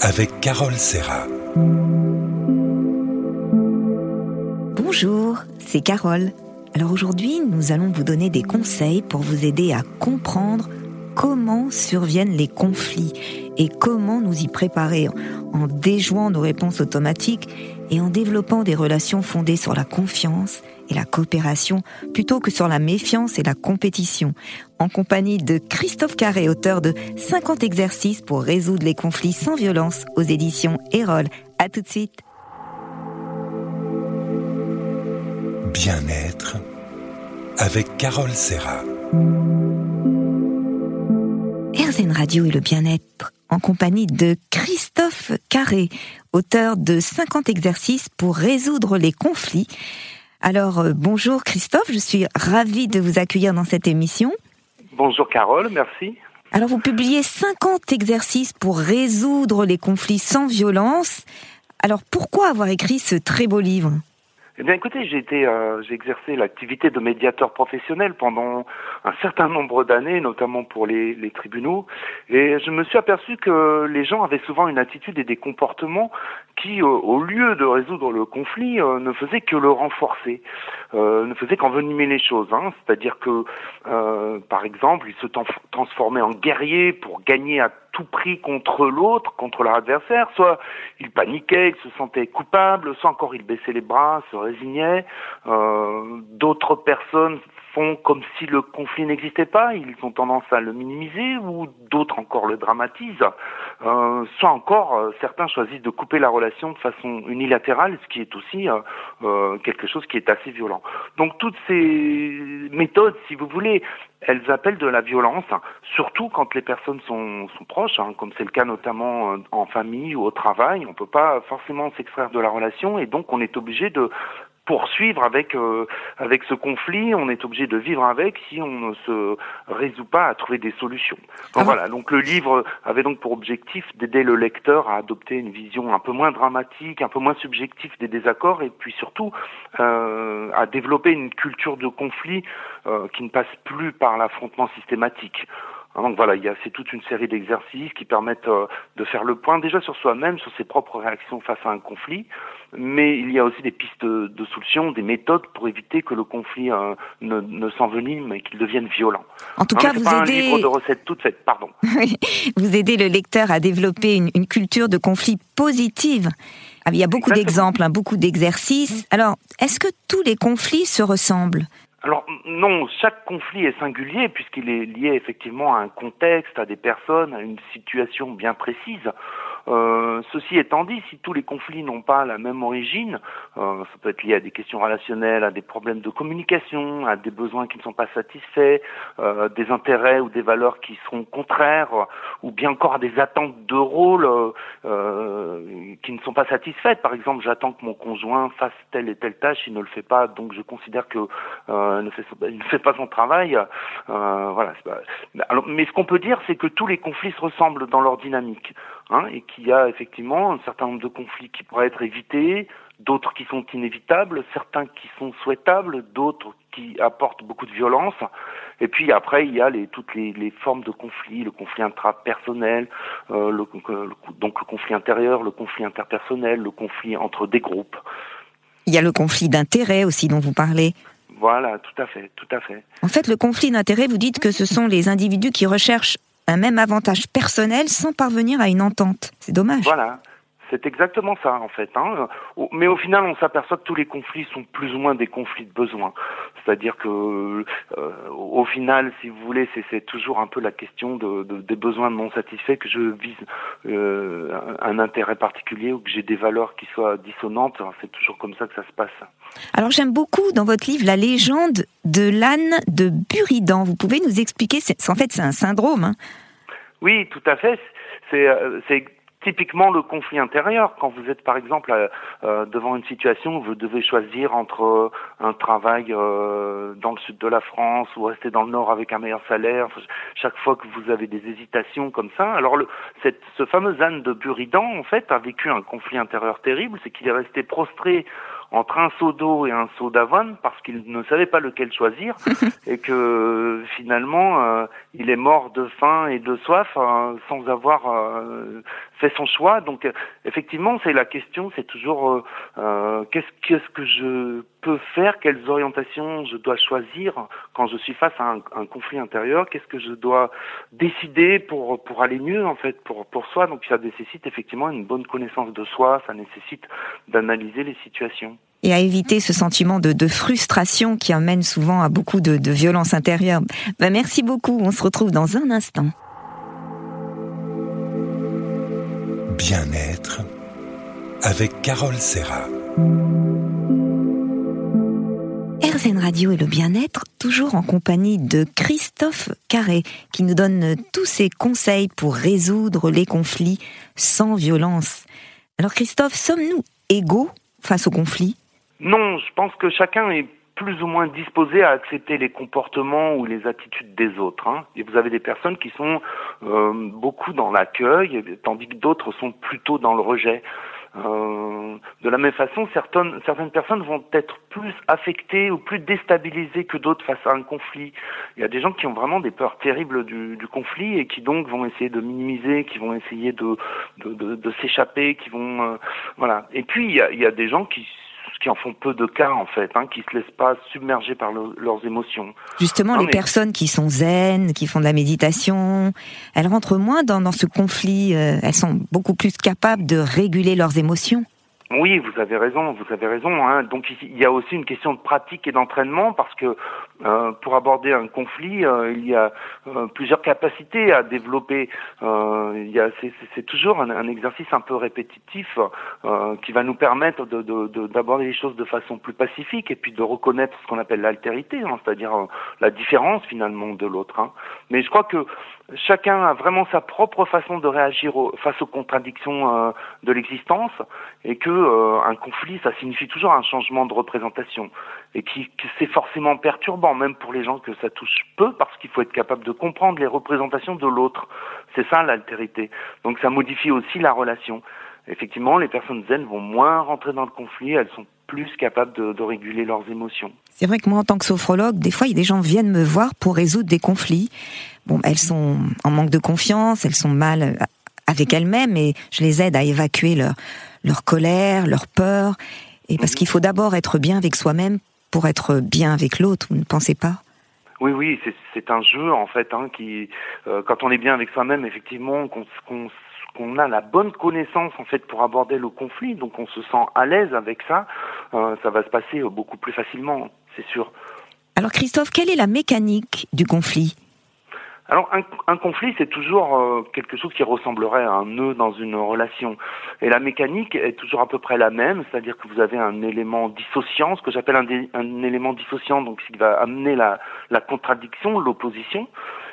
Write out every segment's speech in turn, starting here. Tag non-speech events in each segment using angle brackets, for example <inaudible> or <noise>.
avec Carole Serra. Bonjour, c'est Carole. Alors aujourd'hui, nous allons vous donner des conseils pour vous aider à comprendre comment surviennent les conflits et comment nous y préparer en déjouant nos réponses automatiques et en développant des relations fondées sur la confiance et la coopération plutôt que sur la méfiance et la compétition, en compagnie de Christophe Carré, auteur de 50 exercices pour résoudre les conflits sans violence aux éditions Erol. À tout de suite. Bien-être avec Carole Serra. RZN Radio et le bien-être en compagnie de Christophe Carré, auteur de 50 exercices pour résoudre les conflits. Alors euh, bonjour Christophe, je suis ravie de vous accueillir dans cette émission. Bonjour Carole, merci. Alors vous publiez 50 exercices pour résoudre les conflits sans violence. Alors pourquoi avoir écrit ce très beau livre? Eh bien, écoutez, j'ai été, euh, j'ai exercé l'activité de médiateur professionnel pendant un certain nombre d'années, notamment pour les, tribunaux, et je me suis aperçu que les gens avaient souvent une attitude et des comportements qui, euh, au lieu de résoudre le conflit, euh, ne faisaient que le renforcer, ne faisaient qu'envenimer les choses. Hein. C'est-à-dire que, par exemple, ils se transformaient en guerriers pour gagner à tout prix contre l'autre, contre leur adversaire, soit il paniquait, il se sentait coupable, soit encore il baissait les bras, se résignait. Euh, D'autres personnes font comme si le conflit n'existait pas, ils ont tendance à le minimiser, ou d'autres encore le dramatisent. Euh, soit encore, euh, certains choisissent de couper la relation de façon unilatérale, ce qui est aussi euh, euh quelque chose qui est assez violent. Donc toutes ces méthodes, si vous voulez, elles appellent de la violence, surtout quand les personnes sont, sont proches, hein, comme c'est le cas notamment euh, en famille ou au travail. On ne peut pas forcément s'extraire de la relation et donc on est obligé de poursuivre avec euh, avec ce conflit, on est obligé de vivre avec si on ne se résout pas à trouver des solutions. Donc, ah voilà, donc le livre avait donc pour objectif d'aider le lecteur à adopter une vision un peu moins dramatique, un peu moins subjective des désaccords et puis surtout euh, à développer une culture de conflit euh, qui ne passe plus par l'affrontement systématique. Donc voilà, il y a c'est toute une série d'exercices qui permettent euh, de faire le point déjà sur soi-même, sur ses propres réactions face à un conflit, mais il y a aussi des pistes de solutions, des méthodes pour éviter que le conflit euh, ne, ne s'envenime et qu'il devienne violent. En tout cas, vous pas aidez... un livre de recettes toutes faites, pardon. <laughs> vous aidez le lecteur à développer une, une culture de conflit positive. Ah, il y a beaucoup d'exemples, hein, beaucoup d'exercices. Alors, est-ce que tous les conflits se ressemblent? Alors non, chaque conflit est singulier puisqu'il est lié effectivement à un contexte, à des personnes, à une situation bien précise. Euh, ceci étant dit, si tous les conflits n'ont pas la même origine, euh, ça peut être lié à des questions relationnelles, à des problèmes de communication, à des besoins qui ne sont pas satisfaits, euh, des intérêts ou des valeurs qui seront contraires, ou bien encore à des attentes de rôle euh, qui ne sont pas satisfaites. Par exemple, j'attends que mon conjoint fasse telle et telle tâche, il ne le fait pas, donc je considère que ne fait, pas son travail. voilà. Mais ce qu'on peut dire, c'est que tous les conflits se ressemblent dans leur dynamique. Hein, et qu'il y a effectivement un certain nombre de conflits qui pourraient être évités, d'autres qui sont inévitables, certains qui sont souhaitables, d'autres qui apportent beaucoup de violence. Et puis après, il y a les, toutes les, les formes de conflits, le conflit intrapersonnel, euh, le, donc le conflit intérieur, le conflit interpersonnel, le conflit entre des groupes. Il y a le conflit d'intérêt aussi dont vous parlez. Voilà, tout à fait, tout à fait. En fait, le conflit d'intérêt, vous dites que ce sont les individus qui recherchent un même avantage personnel sans parvenir à une entente. C'est dommage. Voilà. C'est exactement ça en fait. Hein. Mais au final, on s'aperçoit que tous les conflits sont plus ou moins des conflits de besoins. C'est-à-dire que, euh, au final, si vous voulez, c'est toujours un peu la question de, de, des besoins non satisfaits que je vise euh, un, intérêt particulier ou que j'ai des valeurs qui soient dissonantes. C'est toujours comme ça que ça se passe. Alors j'aime beaucoup dans votre livre la légende de l'âne de Buridan. Vous pouvez nous expliquer En fait, c'est un syndrome. Hein. Oui, tout à fait. C'est euh, typiquement le conflit intérieur. Quand vous êtes par exemple euh, euh, devant une situation où vous devez choisir entre euh, un travail dans le sud de la France ou rester dans le nord avec un meilleur salaire, chaque fois que vous avez des hésitations comme ça, alors le, cette, ce fameux âne de Buridan en fait a vécu un conflit intérieur terrible, c'est qu'il est resté prostré entre un seau d'eau et un seau d'avoine parce qu'il ne savait pas lequel choisir <laughs> et que finalement euh, il est mort de faim et de soif euh, sans avoir euh, fait son choix. Donc effectivement, c'est la question, c'est toujours qu'est-ce qu'est-ce que je peux faire, quelles orientations je dois choisir quand je suis face à un, un conflit intérieur, qu'est-ce que je dois décider pour pour aller mieux en fait pour pour soi. Donc ça nécessite effectivement une bonne connaissance de soi, ça nécessite d'analyser les situations et à éviter ce sentiment de, de, frustration qui amène souvent à beaucoup de, de violence intérieure. Ben, merci beaucoup, on se retrouve dans un instant. Bien-être avec Carole Serra. RZN Radio et le bien-être, toujours en compagnie de Christophe Carré, qui nous donne tous ses conseils pour résoudre les conflits sans violence. Alors Christophe, sommes-nous égaux face aux conflits? Non, je pense que chacun est plus ou moins disposé à accepter les comportements ou les attitudes des autres. Hein. Et vous avez des personnes qui sont euh, beaucoup dans l'accueil, tandis que d'autres sont plutôt dans le rejet. Euh, de la même façon, certaines, certaines personnes vont être plus affectées ou plus déstabilisées que d'autres face à un conflit. Il y a des gens qui ont vraiment des peurs terribles du, du conflit et qui donc vont essayer de minimiser, qui vont essayer de, de, de, s'échapper, qui vont... Euh, voilà. Et puis, il y a, il y a des gens qui qui en font peu de cas en fait, hein, qui se laissent pas submerger par leurs émotions. Justement, les personnes qui sont zen, qui font de la méditation, elles rentrent moins dans, dans ce conflit. Euh, elles sont beaucoup plus capables de réguler leurs émotions. Oui, vous avez raison, vous avez raison. Hein. Donc il y a aussi une question de pratique et d'entraînement parce que euh, pour aborder un conflit, euh, il y a euh, plusieurs capacités à développer. il y a, c'est, toujours un, exercice un peu répétitif qui va nous permettre de, de, d'aborder les choses de façon plus pacifique et puis de reconnaître ce qu'on appelle l'altérité, hein, c'est-à-dire la différence finalement de l'autre. Hein. Mais je crois que chacun a vraiment sa propre façon de réagir face aux contradictions de l'existence et que un conflit, ça signifie toujours un changement de représentation et qui, que c'est forcément perturbant, même pour les gens que ça touche peu, parce qu'il faut être capable de comprendre les représentations de l'autre. C'est ça l'altérité. Donc ça modifie aussi la relation. Effectivement, les personnes zen vont moins rentrer dans le conflit, elles sont plus capables de, de réguler leurs émotions. C'est vrai que moi, en tant que sophrologue, des fois, il y a des gens viennent me voir pour résoudre des conflits. Bon, elles sont en manque de confiance, elles sont mal avec elles-mêmes, et je les aide à évacuer leur, leur colère, leur peur. Et parce mhm. qu'il faut d'abord être bien avec soi-même pour être bien avec l'autre, vous ne pensez pas? Oui, oui, c'est un jeu en fait, hein, qui, euh, quand on est bien avec soi-même, effectivement, qu'on a la bonne connaissance en fait pour aborder le conflit, donc on se sent à l'aise avec ça, euh, ça va se passer beaucoup plus facilement, c'est sûr. Alors Christophe, quelle est la mécanique du conflit? Alors un, un conflit, c'est toujours euh, quelque chose qui ressemblerait à un nœud dans une relation. Et la mécanique est toujours à peu près la même, c'est-à-dire que vous avez un élément dissociant, ce que j'appelle un, un, élément dissociant, donc ce qui va amener la, la contradiction, l'opposition.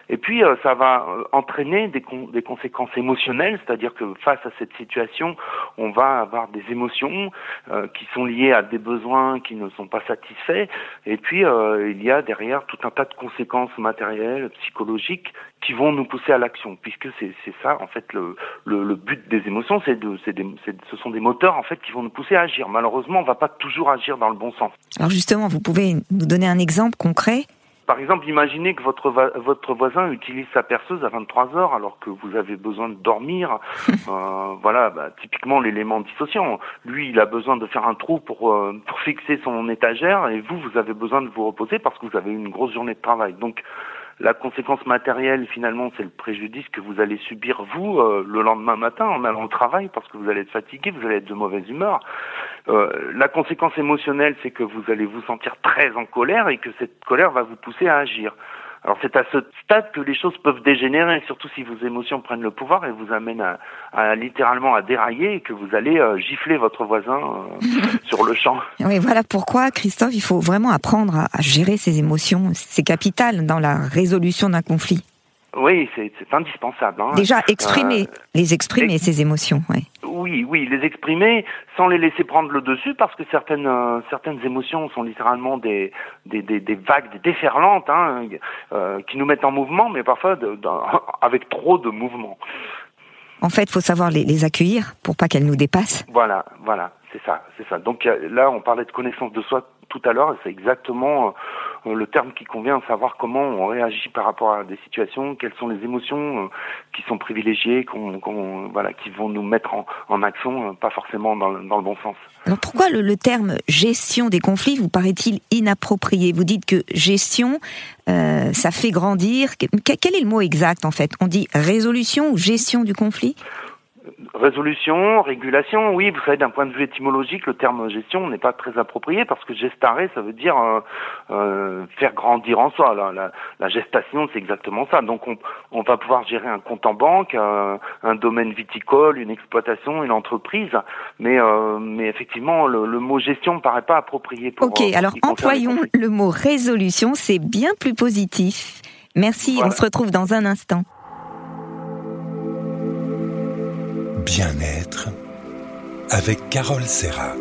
Et puis, euh, ça va euh, entraîner des, des conséquences émotionnelles, c'est-à-dire que face à cette situation, on va avoir des émotions euh, qui sont liées à des besoins qui ne sont pas satisfaits. Et puis, il y a derrière tout un tas de conséquences matérielles, psychologiques, qui vont nous pousser à l'action, puisque c'est ça, en fait, le, le, le but des émotions, c'est de, des, ce sont des moteurs, en fait, qui vont nous pousser à agir. Malheureusement, on ne va pas toujours agir dans le bon sens. Alors justement, vous pouvez nous donner un exemple concret par exemple, imaginez que votre, votre voisin utilise sa perceuse à 23 heures alors que vous avez besoin de dormir. <laughs> euh, voilà, bah, typiquement l'élément dissociant. Lui, il a besoin de faire un trou pour, euh, pour fixer son étagère et vous, vous avez besoin de vous reposer parce que vous avez eu une grosse journée de travail. Donc, la conséquence matérielle, finalement, c'est le préjudice que vous allez subir, vous, euh, le lendemain matin, en allant au travail, parce que vous allez être fatigué, vous allez être de mauvaise humeur. Euh, la conséquence émotionnelle, c'est que vous allez vous sentir très en colère et que cette colère va vous pousser à agir. Alors c'est à ce stade que les choses peuvent dégénérer, surtout si vos émotions prennent le pouvoir et vous amènent à, littéralement à dérailler et que vous allez euh, gifler votre voisin euh, <laughs> le champ. Oui, voilà pourquoi, Christophe, il faut vraiment apprendre à gérer ses émotions. C'est capital dans la résolution d'un conflit. Oui, c'est indispensable. Hein. Déjà, exprimer, euh, les exprimer, ces émotions. Oui. oui, oui, les exprimer sans les laisser prendre le dessus, parce que certaines euh, certaines émotions sont littéralement des des, des, des vagues, des déferlantes, hein, euh, qui nous mettent en mouvement, mais parfois de, <laughs> avec trop de mouvement. En fait, il faut savoir les, les, accueillir pour pas qu'elles nous dépassent. Voilà, voilà, c'est ça, c'est ça. Donc là, on parlait de connaissance de soi tout à l'heure, c'est exactement euh, le terme qui convient, savoir comment on réagit par rapport à des situations, quelles sont les émotions euh, qui sont privilégiées, qui vont nous mettre en, action, euh, pas forcément dans, le bon sens. Pourquoi le, terme gestion des conflits vous paraît-il inapproprié? Vous dites que gestion, ça fait grandir. Quel est le mot exact en fait? On dit résolution ou gestion du conflit? Résolution, régulation, oui, vous savez, d'un point de vue étymologique, le terme gestion n'est pas très approprié parce que gestare, ça veut dire euh, euh, faire grandir en soi. La, la, gestation, c'est exactement ça. Donc, on, on, va pouvoir gérer un compte en banque, un, un domaine viticole, une exploitation, une entreprise, mais, euh, mais effectivement, le, le, mot gestion ne paraît pas approprié. Pour, ok, alors employons le mot résolution, c'est bien plus positif. Merci, on se retrouve dans un instant. Bien-être avec Carole Serra.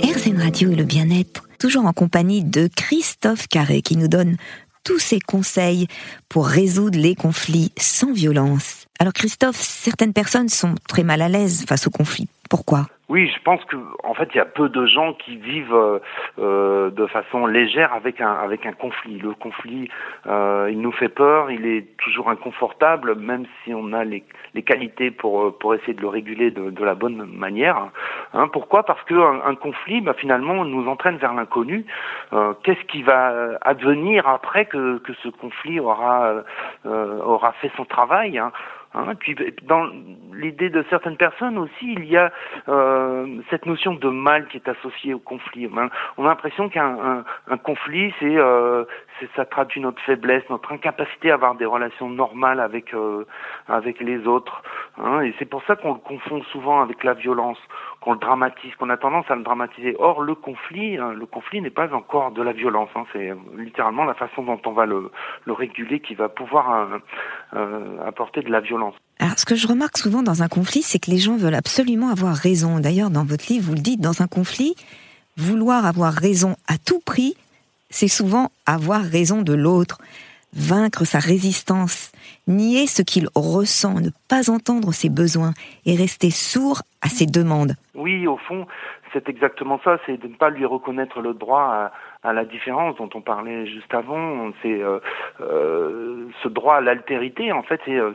RZN Radio et le bien-être, toujours en compagnie de Christophe Carré qui nous donne tous ses conseils pour résoudre les conflits sans violence. Alors Christophe, certaines personnes sont très mal à l'aise face aux conflits. Pourquoi? Oui, je pense que en fait, il y a peu de gens qui vivent euh, euh, de façon légère avec un avec un conflit. Le conflit, euh, il nous fait peur, il est toujours inconfortable, même si on a les, les qualités pour pour essayer de le réguler de, de la bonne manière. Hein, pourquoi? Parce que un, conflit, bah, finalement, nous entraîne vers l'inconnu. Euh, qu'est-ce qui va advenir après que que ce conflit aura aura fait son travail hein? Hein, puis dans l'idée de certaines personnes aussi, il y a euh, cette notion de mal qui est associée au conflit. On a l'impression qu'un un, un conflit, c'est euh, ça traduit notre faiblesse, notre incapacité à avoir des relations normales avec euh, avec les autres. Hein, et c'est pour ça qu'on le confond souvent avec la violence, qu'on le dramatise, qu'on a tendance à le dramatiser. Or, le conflit, hein, le conflit n'est pas encore de la violence. Hein, c'est littéralement la façon dont on va le, le réguler qui va pouvoir euh, euh, apporter de la violence. Alors, ce que je remarque souvent dans un conflit, c'est que les gens veulent absolument avoir raison. D'ailleurs, dans votre livre, vous le dites, dans un conflit, vouloir avoir raison à tout prix, c'est souvent avoir raison de l'autre, vaincre sa résistance, nier ce qu'il ressent, ne pas entendre ses besoins et rester sourd à ses demandes. Oui, au fond, c'est exactement ça, c'est de ne pas lui reconnaître le droit à, à la différence dont on parlait juste avant. C'est euh, euh, ce droit à l'altérité, en fait, c'est euh,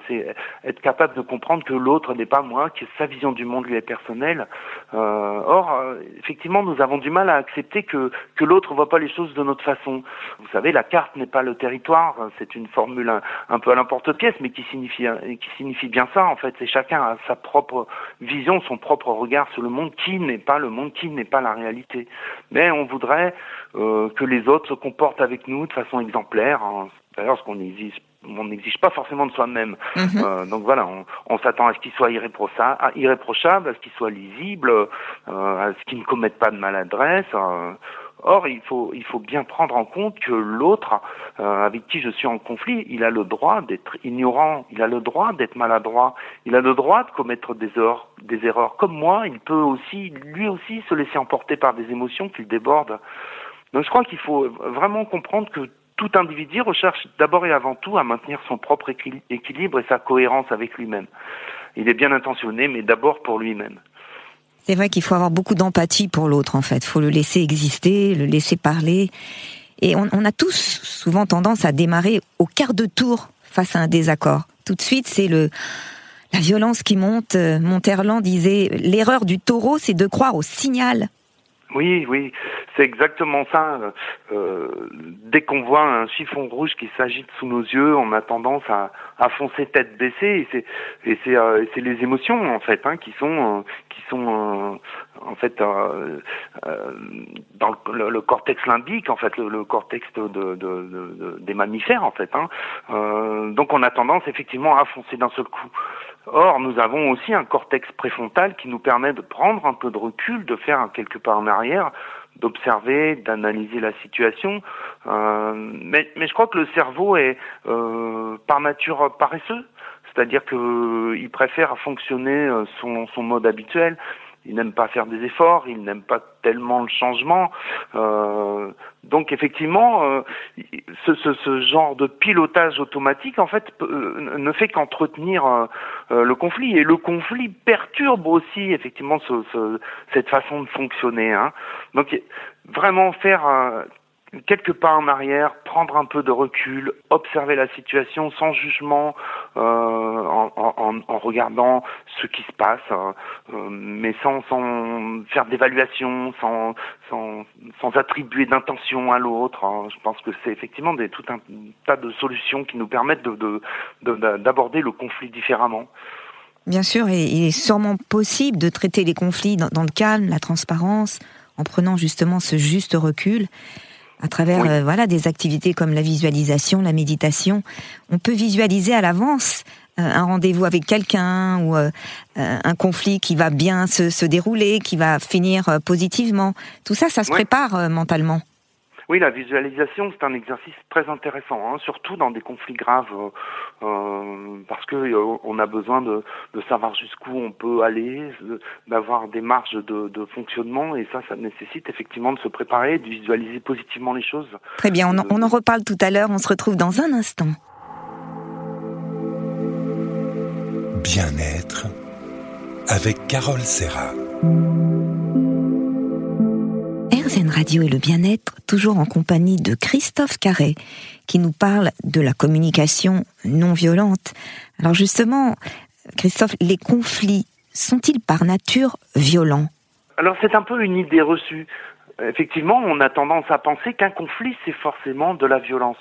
être capable de comprendre que l'autre n'est pas moi, que sa vision du monde lui est personnelle. Euh, or, euh, effectivement, nous avons du mal à accepter que que l'autre voit pas les choses de notre façon. Vous savez, la carte n'est pas le territoire. C'est une formule un, peu à l'emporte-pièce, mais qui signifie qui signifie bien ça. En fait, c'est chacun a sa propre vision, son propre regard sur le monde, qui n'est pas le monde, qui n'est pas la réalité. Mais on voudrait euh, que les autres se comportent avec nous de façon exemplaire. Hein. D'ailleurs, ce qu'on exige on n'exige pas forcément de soi-même. Mhm. Euh, donc voilà, on, on s'attend à ce qu'il soit irréprochable, à ce qu'il soit lisible, euh, à ce qu'il ne commette pas de maladresse. Euh. Or, il faut, il faut bien prendre en compte que l'autre, euh, avec qui je suis en conflit, il a le droit d'être ignorant, il a le droit d'être maladroit, il a le droit de commettre des erreurs, des erreurs. Comme moi, il peut aussi, lui aussi, se laisser emporter par des émotions qu'il déborde. Donc je crois qu'il faut vraiment comprendre que tout individu recherche d'abord et avant tout à maintenir son propre équilibre et sa cohérence avec lui-même. Il est bien intentionné, mais d'abord pour lui-même. C'est vrai qu'il faut avoir beaucoup d'empathie pour l'autre, en fait. Il faut le laisser exister, le laisser parler. Et on, on, a tous souvent tendance à démarrer au quart de tour face à un désaccord. Tout de suite, c'est le la violence qui monte. Monterland disait l'erreur du taureau, c'est de croire au signal. Oui, oui, c'est exactement ça. Euh, dès qu'on voit un chiffon rouge qui s'agite sous nos yeux, on a tendance à, à foncer tête baissée. Et c'est et c'est euh, les émotions en fait hein, qui sont euh, qui sont euh, en fait euh, dans le, le, cortex limbique, en fait le, le cortex de, de, de, des mammifères en fait. Hein. donc on a tendance effectivement à foncer d'un seul coup. Or, nous avons aussi un cortex préfrontal qui nous permet de prendre un peu de recul, de faire un quelque pas en arrière, d'observer, d'analyser la situation. Euh, mais, mais, je crois que le cerveau est euh, par nature paresseux, c'est-à-dire qu'il préfère fonctionner son, son mode habituel. il n'aime pas faire des efforts, il n'aime pas tellement le changement. Euh, donc effectivement, euh, ce, ce, ce, genre de pilotage automatique, en fait, euh, ne fait qu'entretenir euh, le conflit. Et le conflit perturbe aussi effectivement ce, cette façon de fonctionner. Hein. Donc vraiment faire quelques pas en arrière, prendre un peu de recul, observer la situation sans jugement, euh, en, en, en, regardant ce qui se passe, hein, euh, mais sans, sans faire d'évaluation, sans, sans, sans attribuer d'intention à l'autre. Hein. Je pense que c'est effectivement des, tout un tas de solutions qui nous permettent d'aborder de, de, le conflit différemment. Bien sûr, il est sûrement possible de traiter les conflits dans le calme, la transparence, en prenant justement ce juste recul à travers euh, voilà des activités comme la visualisation, la méditation. On peut visualiser à l'avance euh, un rendez-vous avec quelqu'un ou euh, un conflit qui va bien se, se, dérouler, qui va finir positivement. Tout ça, ça se prépare mentalement. Oui, la visualisation, c'est un exercice très intéressant, hein, surtout dans des conflits graves, euh, euh parce que euh, on a besoin de, de savoir jusqu'où on peut aller, d'avoir des marges de, de, fonctionnement, et ça, ça nécessite effectivement de se préparer, de visualiser positivement les choses. Très bien, on en, on en reparle tout à l'heure, on se retrouve dans un instant. Bien-être avec Carole Serra. Radio et le bien-être, toujours en compagnie de Christophe Carré, qui nous parle de la communication non violente. Alors justement, Christophe, les conflits sont-ils par nature violents? Alors c'est un peu une idée reçue. Effectivement, on a tendance à penser qu'un conflit, c'est forcément de la violence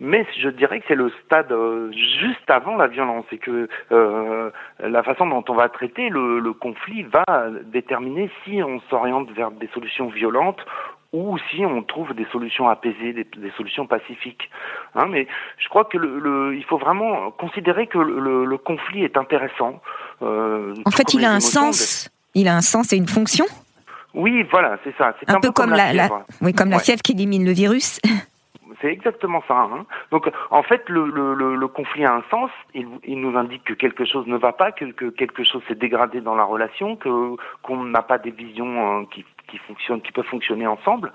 mais je dirais que c'est le stade euh, juste avant la violence et que euh, la façon dont on va traiter le, le conflit va déterminer si on s'oriente vers des solutions violentes ou si on trouve des solutions apaisées, des, des solutions pacifiques. Hein, mais je crois que le, le, il faut vraiment considérer que le, le conflit est intéressant. Euh, en fait, il a un sens. Il a un sens et une fonction. Oui, voilà, c'est ça. Un, un, peu, comme, la, la, oui, comme la fièvre qui élimine le virus. <laughs> C'est exactement ça. Hein. Donc, en fait, le, le, le, conflit a un sens. Il, il, nous indique que quelque chose ne va pas, que, que quelque chose s'est dégradé dans la relation, que qu'on n'a pas des visions euh, qui, qui fonctionnent, qui peuvent fonctionner ensemble.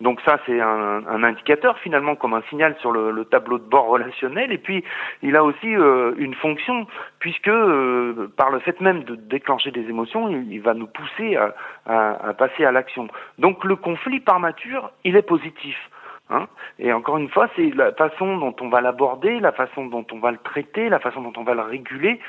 Donc ça, c'est un, un, indicateur finalement, comme un signal sur le, le, tableau de bord relationnel. Et puis, il a aussi euh, une fonction, puisque euh, par le fait même de déclencher des émotions, il, il va nous pousser à, à, à passer à l'action. Donc, le conflit par nature, il est positif. Hein et encore une fois, c'est la façon dont on va l'aborder, la façon dont on va le traiter, la façon dont on va le réguler,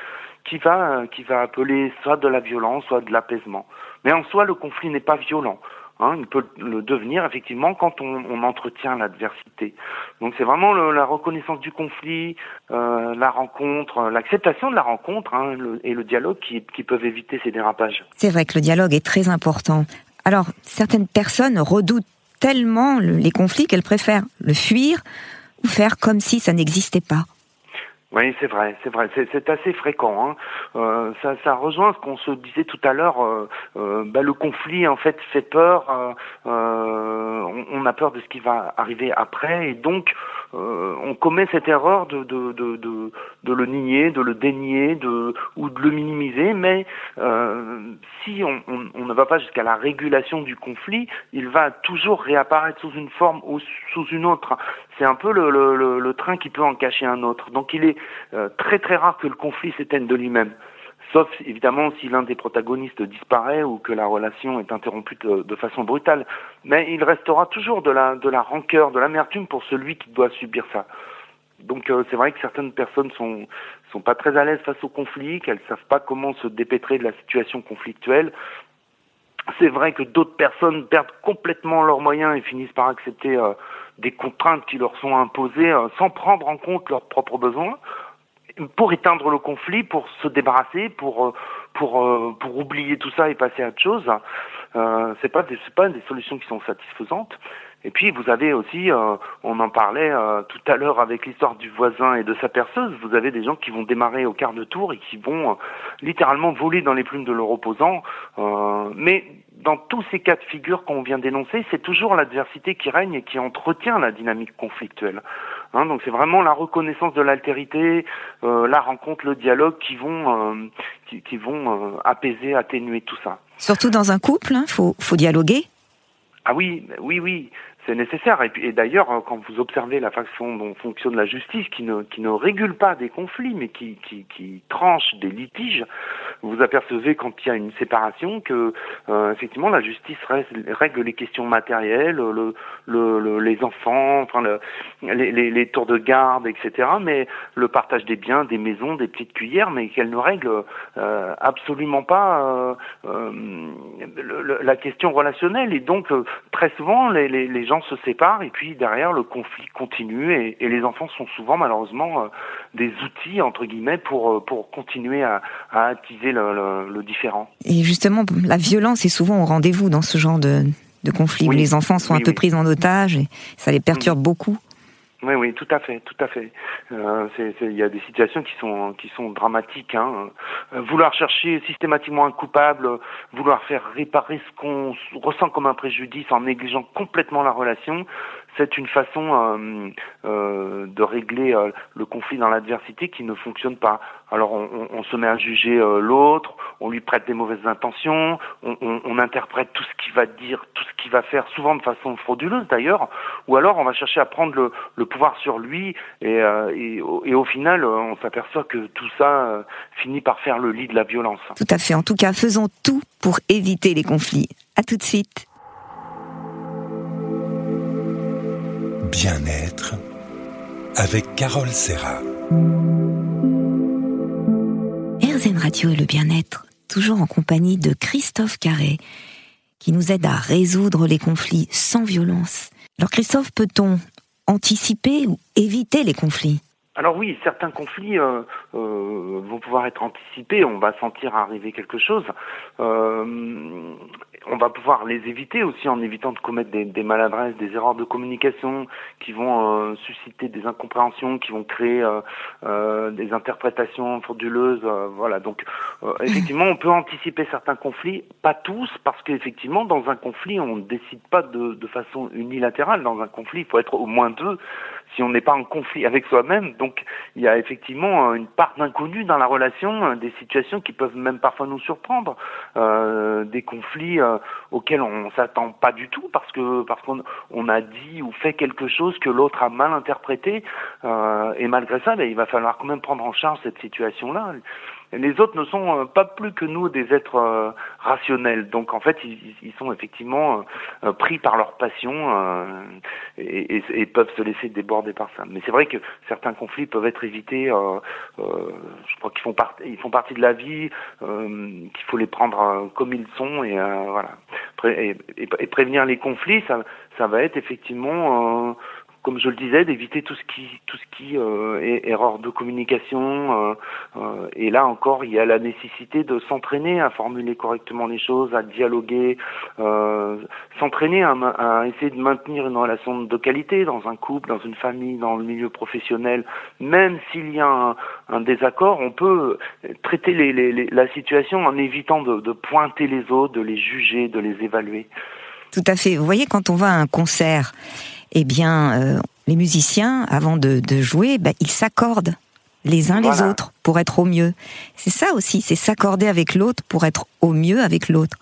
qui va, qui va appeler soit de la violence, soit de l'apaisement. Mais en soi, le conflit n'est pas violent. Hein, il peut le devenir effectivement quand on, entretient l'adversité. Donc c'est vraiment la reconnaissance du conflit, euh, la rencontre, l'acceptation de la rencontre hein, et le dialogue qui peuvent éviter ces dérapages. C'est vrai que le dialogue est très important. Alors certaines personnes redoutent tellement les conflits qu'elle préfère le fuir ou faire comme si ça n'existait pas. Oui, c'est vrai, c'est vrai, c'est assez fréquent. Hein. Euh, ça, ça rejoint ce qu'on se disait tout à l'heure. Euh, euh, bah, le conflit, en fait, fait peur. On, on, a peur de ce qui va arriver après, et donc euh, on commet cette erreur de, le nier, de le dénier, de ou de le minimiser. Mais si on, ne va pas jusqu'à la régulation du conflit, il va toujours réapparaître sous une forme ou sous une autre. C'est un peu le, train qui peut en cacher un autre. Donc il est euh, très très rare que le conflit s'éteigne de lui-même. Sauf évidemment si l'un des protagonistes disparaît ou que la relation est interrompue de, façon brutale. Mais il restera toujours de la, de la rancœur, de l'amertume pour celui qui doit subir ça. Donc euh, c'est vrai que certaines personnes sont sont pas très à l'aise face au conflit, qu'elles savent pas comment se dépêtrer de la situation conflictuelle. C'est vrai que d'autres personnes perdent complètement leurs moyens et finissent par accepter euh, des contraintes qui leur sont imposées euh, sans prendre en compte leurs propres besoins pour éteindre le conflit, pour se débarrasser, pour euh, pour euh, pour oublier tout ça et passer à autre chose. Euh, c'est pas c'est pas des solutions qui sont satisfaisantes. Et puis vous avez aussi, euh, on en parlait euh, tout à l'heure avec l'histoire du voisin et de sa perceuse, vous avez des gens qui vont démarrer au quart de tour et qui vont littéralement voler dans les plumes de leur opposant. mais dans tous ces cas de figure qu'on vient d'énoncer, c'est toujours l'adversité qui règne et qui entretient la dynamique conflictuelle. Hein, donc c'est vraiment la reconnaissance de l'altérité, euh, la rencontre, le dialogue qui vont, euh, qui, qui, vont euh, apaiser, atténuer tout ça. Surtout dans un couple, il hein, faut, faut dialoguer. Ah oui, oui, oui c'est nécessaire. Et, et d'ailleurs, euh, quand vous observez la façon dont fonctionne la justice, qui ne, qui ne régule pas des conflits, mais qui, qui, qui tranche des litiges, vous apercevez quand il y a une séparation que euh, effectivement la justice règle les questions matérielles, le, le, les enfants, enfin le, les, les, les, tours de garde, etc. Mais le partage des biens, des maisons, des petites cuillères, mais qu'elle ne règle euh, absolument pas euh, euh la question relationnelle. Et donc très souvent les, les, gens se séparent et puis derrière le conflit continue et, et les enfants sont souvent malheureusement euh, des outils entre guillemets pour euh, pour continuer à, à attiser le, le, différent. Et justement, la violence est souvent au rendez-vous dans ce genre de, de conflit où les enfants sont un peu pris en otage et ça les perturbe beaucoup. Oui, oui, tout à fait, tout à fait. Euh, il y a des situations qui sont qui sont dramatiques. Hein. Euh, vouloir chercher systématiquement un coupable, vouloir faire réparer ce qu'on ressent comme un préjudice en négligeant complètement la relation, c'est une façon euh, euh, de régler euh, le conflit dans l'adversité qui ne fonctionne pas. Alors on, on, se met à juger l'autre, on lui prête des mauvaises intentions, on, on, interprète tout ce qu'il va dire, tout ce qu'il va faire, souvent de façon frauduleuse d'ailleurs, ou alors on va chercher à prendre le, le pouvoir sur lui et, et, et au final on s'aperçoit que tout ça finit par faire le lit de la violence. Tout à fait. En tout cas, faisons tout pour éviter les conflits. À tout de suite. Bien-être avec Carole Serra. RZN Radio et le bien-être, toujours en compagnie de Christophe Carré, qui nous aide à résoudre les conflits sans violence. Alors Christophe, peut-on anticiper ou éviter les conflits? Alors oui, certains conflits euh, euh, vont pouvoir être anticipés, on va sentir arriver quelque chose. Euh, on va pouvoir les éviter aussi en évitant de commettre des, des maladresses, des erreurs de communication qui vont euh, susciter des incompréhensions, qui vont créer euh, euh, des interprétations frauduleuses. voilà. Donc <laughs> effectivement, on peut anticiper certains conflits, pas tous, parce qu'effectivement, dans un conflit, on ne décide pas de, de façon unilatérale. Dans un conflit, il faut être au moins deux si on n'est pas en conflit avec soi-même. Donc il y a effectivement une part d'inconnu dans la relation, des situations qui peuvent même parfois nous surprendre, euh, des conflits euh, auquel on s'attend pas du tout parce que parce qu'on on a dit ou fait quelque chose que l'autre a mal interprété euh, et malgré ça, ben, il va falloir quand même prendre en charge cette situation-là les autres ne sont euh, pas plus que nous des êtres euh, rationnels. Donc en fait, ils, sont effectivement euh, pris par leur passion et, et, peuvent se laisser déborder par ça. Mais c'est vrai que certains conflits peuvent être évités. je crois qu'ils font, ils font partie de la vie, qu'il faut les prendre comme ils sont et voilà. et, et, prévenir les conflits, ça, ça va être effectivement comme je le disais, d'éviter tout ce qui, tout ce qui euh, est erreur de communication. Euh, euh, et là encore, il y a la nécessité de s'entraîner à formuler correctement les choses, à dialoguer, euh, s'entraîner à, à, essayer de maintenir une relation de qualité dans un couple, dans une famille, dans le milieu professionnel. Même s'il y a un, un, désaccord, on peut traiter les, les, la situation en évitant de, de pointer les autres, de les juger, de les évaluer. Tout à fait. Vous voyez, quand on va à un concert, eh bien, euh, les musiciens, avant de, jouer, bah, ils s'accordent les uns les autres pour être au mieux. C'est ça aussi, c'est s'accorder avec l'autre pour être au mieux avec l'autre.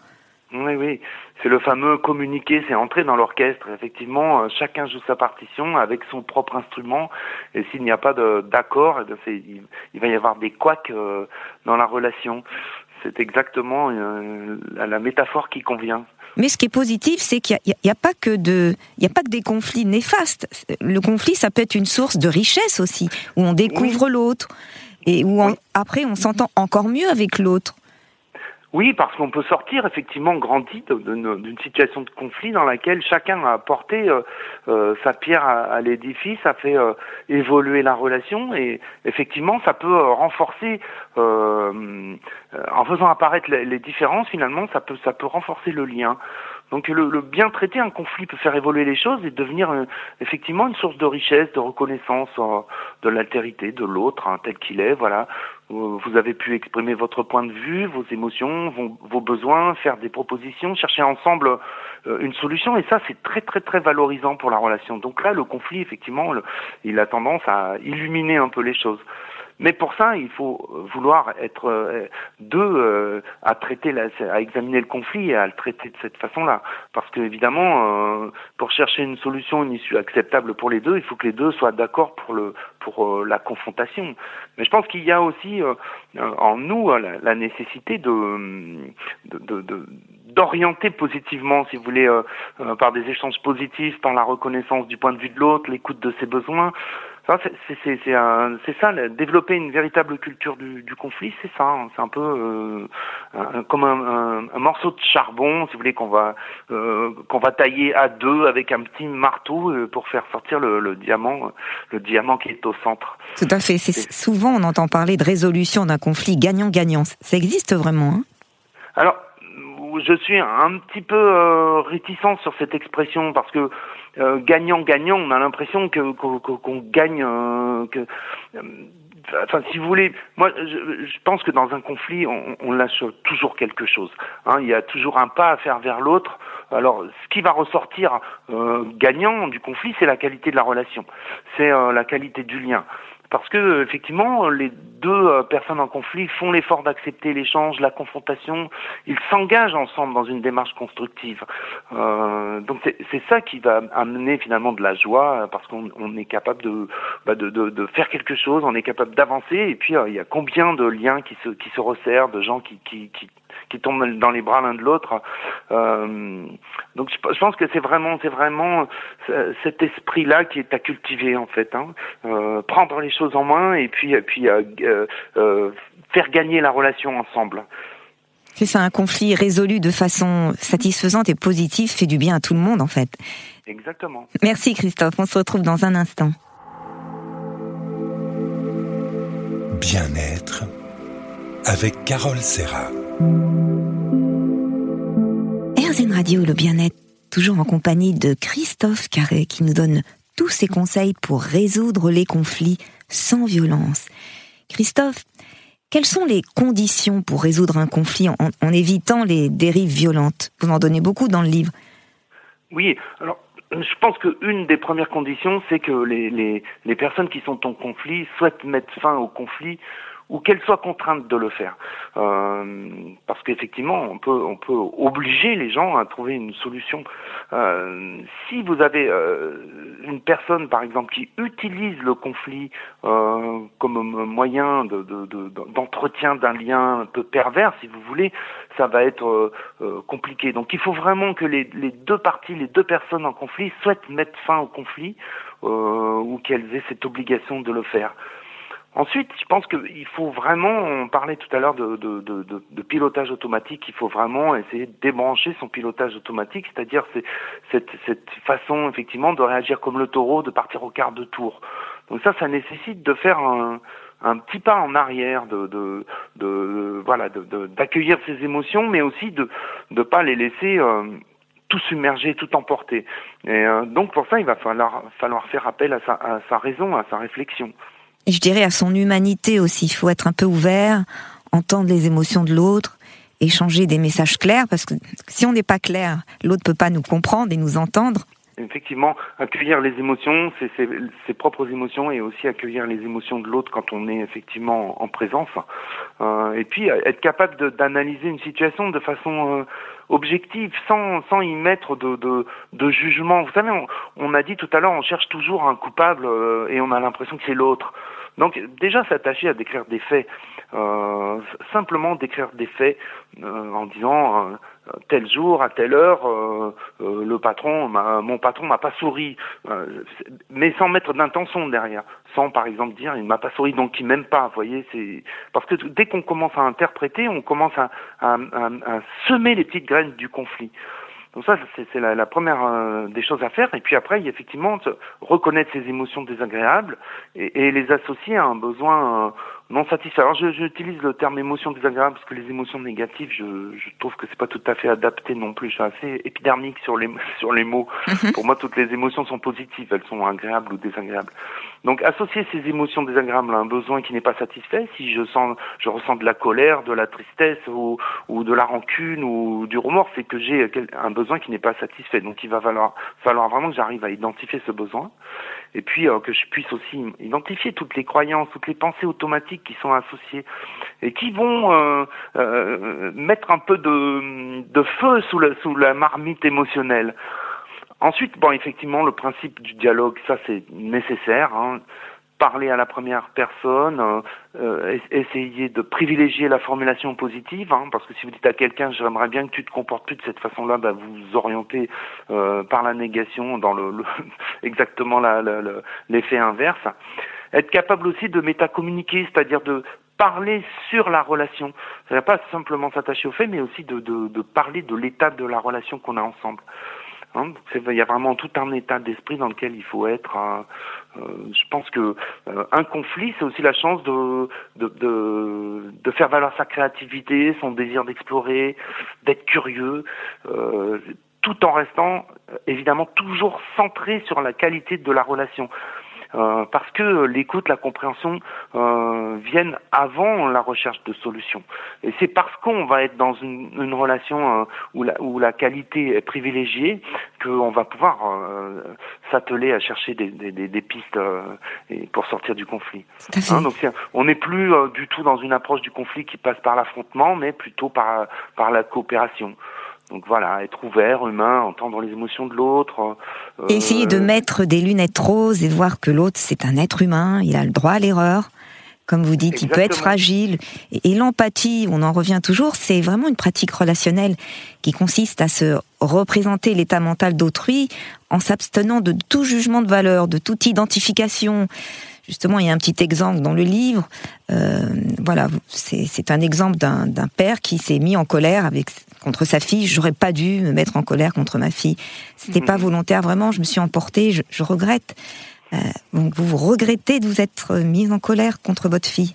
Oui, oui. C'est le fameux communiquer, c'est entrer dans l'orchestre. Effectivement, euh, chacun joue sa partition avec son propre instrument. Et s'il n'y a pas d'accord, eh il, va y avoir des couacs euh, dans la relation. C'est exactement la métaphore qui convient. Mais ce qui est positif, c'est qu'il n'y a, pas que de, il y a pas que des conflits néfastes. Le conflit, ça peut être une source de richesse aussi, où on découvre l'autre et où après on s'entend encore mieux avec l'autre. Oui, parce qu'on peut sortir effectivement grandi d'une situation de conflit dans laquelle chacun a apporté euh, euh, sa pierre à, l'édifice, a fait euh, évoluer la relation et effectivement ça peut renforcer, en faisant apparaître les, les, différences finalement, ça peut ça peut renforcer le lien. Donc le, bien traiter un conflit peut faire évoluer les choses et devenir euh, effectivement une source de richesse, de reconnaissance euh, de l'altérité de l'autre hein, tel qu'il est. Voilà, vous avez pu exprimer votre point de vue, vos émotions, vos, besoins, faire des propositions, chercher ensemble euh, une solution et ça c'est très très très valorisant pour la relation. Donc là le conflit effectivement il a tendance à illuminer un peu les choses. Mais pour ça, il faut vouloir être euh, deux euh, à traiter, à examiner le conflit et à le traiter de cette façon-là. Parce que évidemment, euh, pour chercher une solution, une issue acceptable pour les deux, il faut que les deux soient d'accord pour le pour la confrontation. Mais je pense qu'il y a aussi en nous la, nécessité de, de, de, d'orienter positivement, si vous voulez, par des échanges positifs, par la reconnaissance du point de vue de l'autre, l'écoute de ses besoins, c'est ça, développer une véritable culture du, conflit, c'est ça. Hein. c'est un peu euh, comme un, morceau de charbon, si vous voulez, qu'on va euh, qu'on va tailler à deux avec un petit marteau euh, pour faire sortir le, diamant, le diamant qui est au centre. Tout à fait. C'est souvent on entend parler de résolution d'un conflit gagnant-gagnant. Ça existe vraiment hein? Alors je suis un petit peu euh, réticent sur cette expression parce que gagnant-gagnant, euh, on a l'impression que qu'on gagne. Euh, que, enfin, si vous voulez, moi, je, je, pense que dans un conflit, on, on lâche toujours quelque chose. Hein, il y a toujours un pas à faire vers l'autre. Alors, ce qui va ressortir gagnant du conflit, c'est la qualité de la relation, c'est la qualité du lien parce que effectivement les deux euh, personnes en conflit font l'effort d'accepter l'échange, la confrontation, ils s'engagent ensemble dans une démarche constructive. Euh, donc c'est ça qui va amener finalement de la joie parce qu'on on est capable de, bah de, de, de, faire quelque chose, on est capable d'avancer et puis euh, il y a combien de liens qui se qui se resserrent, de gens qui qui, qui qui tombent dans les bras l'un de l'autre. Euh, donc je, pense que c'est vraiment, c'est vraiment euh, cet esprit-là qui est à cultiver en fait. Hein. Euh, prendre les choses en main et puis, et puis faire gagner la relation ensemble. C'est ça, un conflit résolu de façon satisfaisante et positive fait du bien à tout le monde en fait. Exactement. Merci Christophe, on se retrouve dans un instant. Bien-être avec Carole Serra. RZN Radio, le bien-être, toujours en compagnie de Christophe Carré qui nous donne tous ses conseils pour résoudre les conflits sans violence. Christophe, quelles sont les conditions pour résoudre un conflit en, évitant les dérives violentes? Vous en donnez beaucoup dans le livre. Oui, alors je pense qu'une des premières conditions, c'est que les, personnes qui sont en conflit souhaitent mettre fin au conflit ou qu'elles soient contraintes de le faire. Euh, parce qu'effectivement, on peut, on peut obliger les gens à trouver une solution. Euh, si vous avez euh, une personne, par exemple, qui utilise le conflit euh, comme moyen d'entretien de, de, d'un lien un peu pervers, si vous voulez, ça va être euh, euh, compliqué. Donc il faut vraiment que les, les, deux parties, les deux personnes en conflit souhaitent mettre fin au conflit ou qu'elles aient cette obligation de le faire. Ensuite, je pense qu'il faut vraiment, on parlait tout à l'heure de, de, de, de, pilotage automatique, il faut vraiment essayer de débrancher son pilotage automatique, c'est-à-dire cette, cette façon effectivement de réagir comme le taureau, de partir au quart de tour. Donc ça, ça nécessite de faire un, un petit pas en arrière, de, de, de voilà, d'accueillir ses émotions, mais aussi de ne pas les laisser euh, tout submerger, tout emporter. Et euh, donc pour ça, il va falloir, falloir faire appel à sa, à sa raison, à sa réflexion. Et je dirais à son humanité aussi. Il faut être un peu ouvert, entendre les émotions de l'autre, échanger des messages clairs, parce que si on n'est pas clair, l'autre peut pas nous comprendre et nous entendre. Effectivement, accueillir les émotions, c'est ses, propres émotions, et aussi accueillir les émotions de l'autre quand on est effectivement en présence. Euh, et puis être capable d'analyser une situation de façon euh, objective, sans, sans y mettre de, jugement. Vous savez, on, on, a dit tout à l'heure, on cherche toujours un coupable euh, et on a l'impression que c'est l'autre. Donc déjà s'attacher à décrire des faits, euh, simplement décrire des faits euh, en disant euh, tel jour à telle heure euh, euh, le patron mon patron m'a pas souri. Mais sans mettre d'intention derrière. Sans par exemple dire il m'a pas souri donc il m'aime pas vous voyez c'est parce que dès qu'on commence à interpréter on commence à, à, à semer les petites graines du conflit donc ça, c'est la, première euh, des choses à faire. Et puis après, il y a effectivement reconnaître ses émotions désagréables et, et, les associer à un besoin non satisfait. Alors j'utilise le terme émotion désagréable parce que les émotions négatives, je, je trouve que c'est pas tout à fait adapté non plus. Je suis assez épidermique sur les <laughs> sur les mots. Mhm. Pour moi, toutes les émotions sont positives, elles sont agréables ou désagréables. Donc associer ces émotions désagréables à un besoin qui n'est pas satisfait, si je sens je ressens de la colère, de la tristesse ou, ou de la rancune ou du remords, c'est que j'ai un besoin qui n'est pas satisfait. Donc il va falloir falloir vraiment que j'arrive à identifier ce besoin et puis euh, que je puisse aussi identifier toutes les croyances, toutes les pensées automatiques qui sont associées et qui vont euh, euh, mettre un peu de, feu sous la, marmite émotionnelle. Ensuite, bon, effectivement, le principe du dialogue, ça c'est nécessaire. Hein parler à la première personne, euh, euh, essayer de privilégier la formulation positive, hein, parce que si vous dites à quelqu'un j'aimerais bien que tu te comportes plus de cette façon-là, bah, vous orientez par la négation dans <laughs> exactement l'effet inverse. Être capable aussi de métacommuniquer, c'est-à-dire de parler sur la relation. C'est pas simplement s'attacher au fait, mais aussi de, de, de parler de l'état de la relation qu'on a ensemble. Hein, il y a vraiment tout un état d'esprit dans lequel il faut être. Hein. Euh, je pense que euh, un conflit, c'est aussi la chance de, de, de, de, faire valoir sa créativité, son désir d'explorer, d'être curieux, euh, tout en restant évidemment toujours centré sur la qualité de la relation. Euh, parce que l'écoute, la compréhension euh, viennent avant la recherche de solutions. Et c'est parce qu'on va être dans une, une relation euh, où, la, où la qualité est privilégiée qu'on va pouvoir euh, s'atteler à chercher des, des, des, pistes et pour sortir du conflit. Hein, donc on n'est plus du tout dans une approche du conflit qui passe par l'affrontement, mais plutôt par, par la coopération. Donc voilà, être ouvert, humain, entendre les émotions de l'autre. Euh, essayer de mettre des lunettes roses et voir que l'autre, c'est un être humain, il a le droit à l'erreur. Comme vous dites, il peut être fragile. Et, l'empathie, on en revient toujours, c'est vraiment une pratique relationnelle qui consiste à se représenter l'état mental d'autrui en s'abstenant de tout jugement de valeur, de toute identification. Justement, il y a un petit exemple dans le livre. Euh, voilà, c'est un exemple d'un père qui s'est mis en colère avec contre sa fille. J'aurais pas dû me mettre en colère contre ma fille. C'était pas mhm. volontaire, vraiment. Je me suis emportée. Je, je regrette. Euh, donc vous, vous regrettez de vous être mis en colère contre votre fille.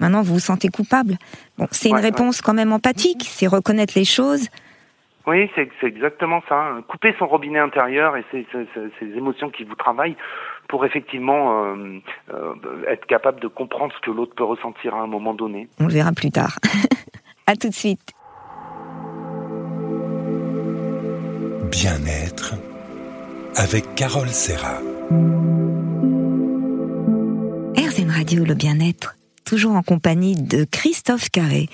Maintenant, vous vous sentez coupable. Bon, c'est une réponse quand même empathique. C'est reconnaître les choses. Oui, c'est exactement ça. Couper son robinet intérieur et ces, émotions qui vous travaillent pour effectivement euh, euh, être capable de comprendre ce que l'autre peut ressentir à un moment donné. On le verra plus tard. <laughs> à tout de suite. Bien-être avec Carole Serra. RZN Radio, le bien-être, toujours en compagnie de Christophe Carré,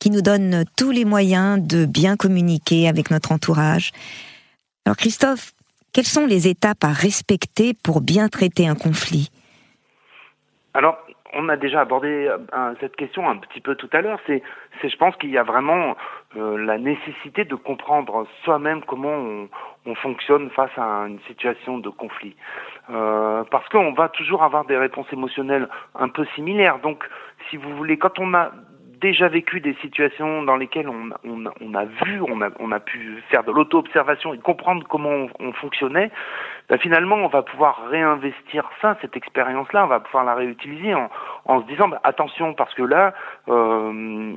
qui nous donne tous les moyens de bien communiquer avec notre entourage. Alors Christophe, quelles sont les étapes à respecter pour bien traiter un conflit? Alors, on a déjà abordé euh, cette question un petit peu tout à l'heure. C'est, je pense qu'il y a vraiment euh, la nécessité de comprendre soi-même comment on, on, fonctionne face à une situation de conflit, euh, parce qu'on va toujours avoir des réponses émotionnelles un peu similaires. Donc, si vous voulez, quand on a déjà vécu des situations dans lesquelles on, on, on a vu, on a, on a pu faire de l'auto-observation et comprendre comment on, on fonctionnait, ben finalement on va pouvoir réinvestir ça, cette expérience-là, on va pouvoir la réutiliser en, en se disant ben, attention parce que là, euh,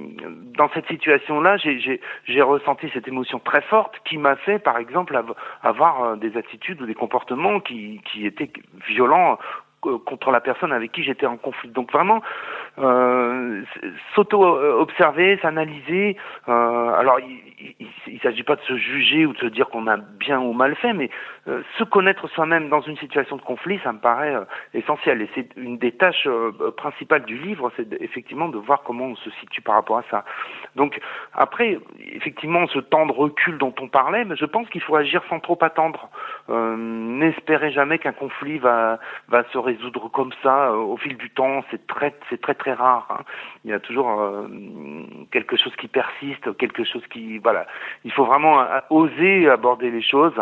dans cette situation-là, j'ai ressenti cette émotion très forte qui m'a fait par exemple avoir euh, des attitudes ou des comportements qui, qui étaient violents contre la personne avec qui j'étais en conflit. Donc vraiment, euh, s'auto-observer, s'analyser. Euh, alors, il ne s'agit pas de se juger ou de se dire qu'on a bien ou mal fait, mais euh, se connaître soi-même dans une situation de conflit, ça me paraît euh, essentiel. Et c'est une des tâches euh, principales du livre, c'est effectivement de voir comment on se situe par rapport à ça. Donc après, effectivement, ce temps de recul dont on parlait, mais je pense qu'il faut agir sans trop attendre. N'espérez jamais qu'un conflit va va se résoudre comme ça au fil du temps. C'est très c'est très très rare. Hein. Il y a toujours quelque chose qui persiste, quelque chose qui voilà. Il faut vraiment oser aborder les choses.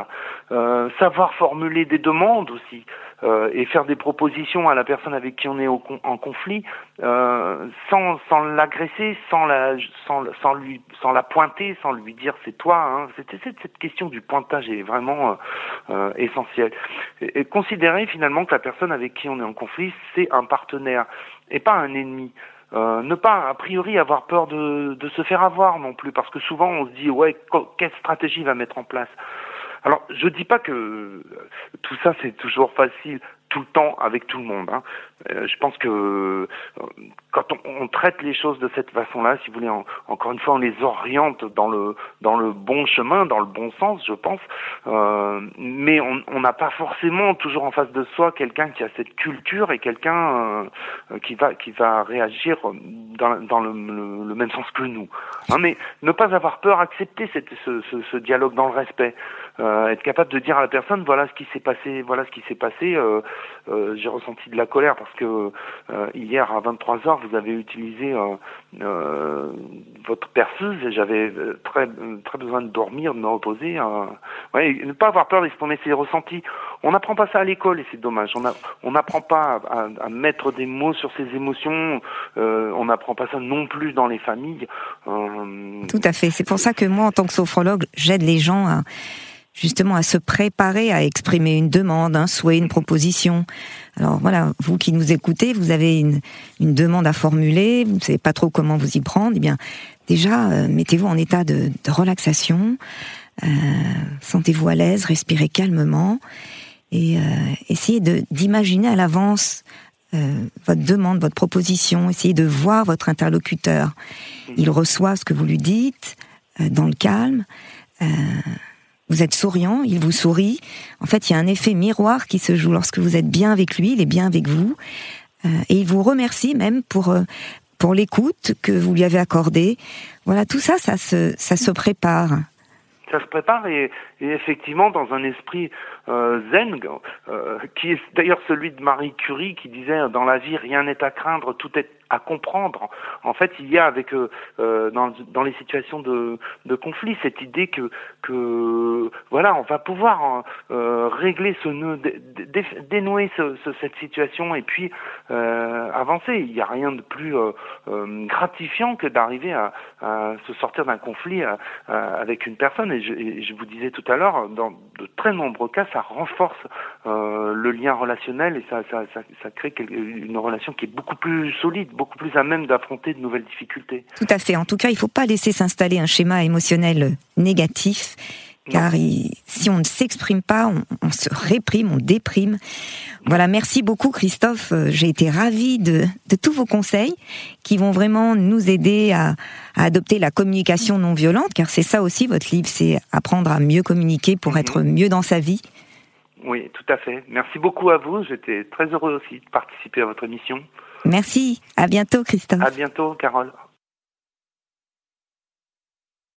Euh, savoir formuler des demandes aussi euh, et faire des propositions à la personne avec qui on est en conflit euh, sans, sans l'agresser, sans la, sans, sans, lui, sans la pointer, sans lui dire c'est toi. Hein. C'était cette, cette question du pointage est vraiment euh, essentielle. Et, et considérer finalement que la personne avec qui on est en conflit c'est un partenaire et pas un ennemi. ne pas a priori avoir peur de, de se faire avoir non plus, parce que souvent on se dit ouais quelle stratégie va mettre en place? Alors, je dis pas que tout ça c'est toujours facile tout le temps avec tout le monde. Hein. Euh, je pense que euh, quand on, traite les choses de cette façon-là, si vous voulez, encore une fois, on les oriente dans le dans le bon chemin, dans le bon sens, je pense. Euh, mais on n'a pas forcément toujours en face de soi quelqu'un qui a cette culture et quelqu'un euh, qui va qui va réagir dans, dans le, le, même sens que nous. Hein, mais ne pas avoir peur, accepter cette, ce, ce, ce dialogue dans le respect, être capable de dire à la personne voilà ce qui s'est passé, voilà ce qui s'est passé. J'ai ressenti de la colère parce que euh, hier à 23 h vous avez utilisé euh, euh, votre perceuse et j'avais très très besoin de dormir, de me reposer. Ouais, ne pas avoir peur d'exprimer ses ressentis. On n'apprend pas ça à l'école et c'est dommage. On n'apprend pas à, mettre des mots sur ses émotions. on n'apprend pas ça non plus dans les familles. Tout à fait. C'est pour ça que moi, en tant que sophrologue, j'aide les gens à justement à se préparer à exprimer une demande, un souhait, une proposition. Alors voilà, vous qui nous écoutez, vous avez une, une demande à formuler, vous ne savez pas trop comment vous y prendre, eh bien déjà euh, mettez-vous en état de, de relaxation, euh, sentez-vous à l'aise, respirez calmement et euh, essayez d'imaginer à l'avance euh, votre demande, votre proposition, essayez de voir votre interlocuteur. Il reçoit ce que vous lui dites euh, dans le calme. Vous êtes souriant, il vous sourit. En fait, il y a un effet miroir qui se joue lorsque vous êtes bien avec lui, il est bien avec vous. Euh, et il vous remercie même pour, euh, pour l'écoute que vous lui avez accordée. Voilà, tout ça, ça se, ça se prépare. Ça se prépare et, effectivement dans un esprit zen, qui est d'ailleurs celui de Marie Curie qui disait dans la vie rien n'est à craindre, tout est à comprendre. En fait, il y a avec euh, euh, dans, dans, les situations de, de conflit cette idée que que voilà, on va pouvoir euh, régler ce nœud, dénouer ce, cette situation et puis euh, avancer. Il n'y a rien de plus euh, gratifiant que d'arriver à, à, se sortir d'un conflit avec une personne. Et je, et je, vous disais tout à l'heure, dans de très nombreux cas, ça renforce le lien relationnel et ça, ça, ça, ça crée une relation qui est beaucoup plus solide, beaucoup plus à même d'affronter de nouvelles difficultés. Tout à fait. En tout cas, il ne faut pas laisser s'installer un schéma émotionnel négatif. Car si on ne s'exprime pas, on, se réprime, on déprime. Voilà, merci beaucoup Christophe. Euh, j'ai été ravie de, de, tous vos conseils qui vont vraiment nous aider à, à adopter la communication non violente, car c'est ça aussi votre livre, c'est apprendre à mieux communiquer pour mhm. être mieux dans sa vie. Oui, tout à fait. Merci beaucoup à vous. J'étais très heureux aussi de participer à votre émission. Merci. À bientôt, Christophe. À bientôt, Carole.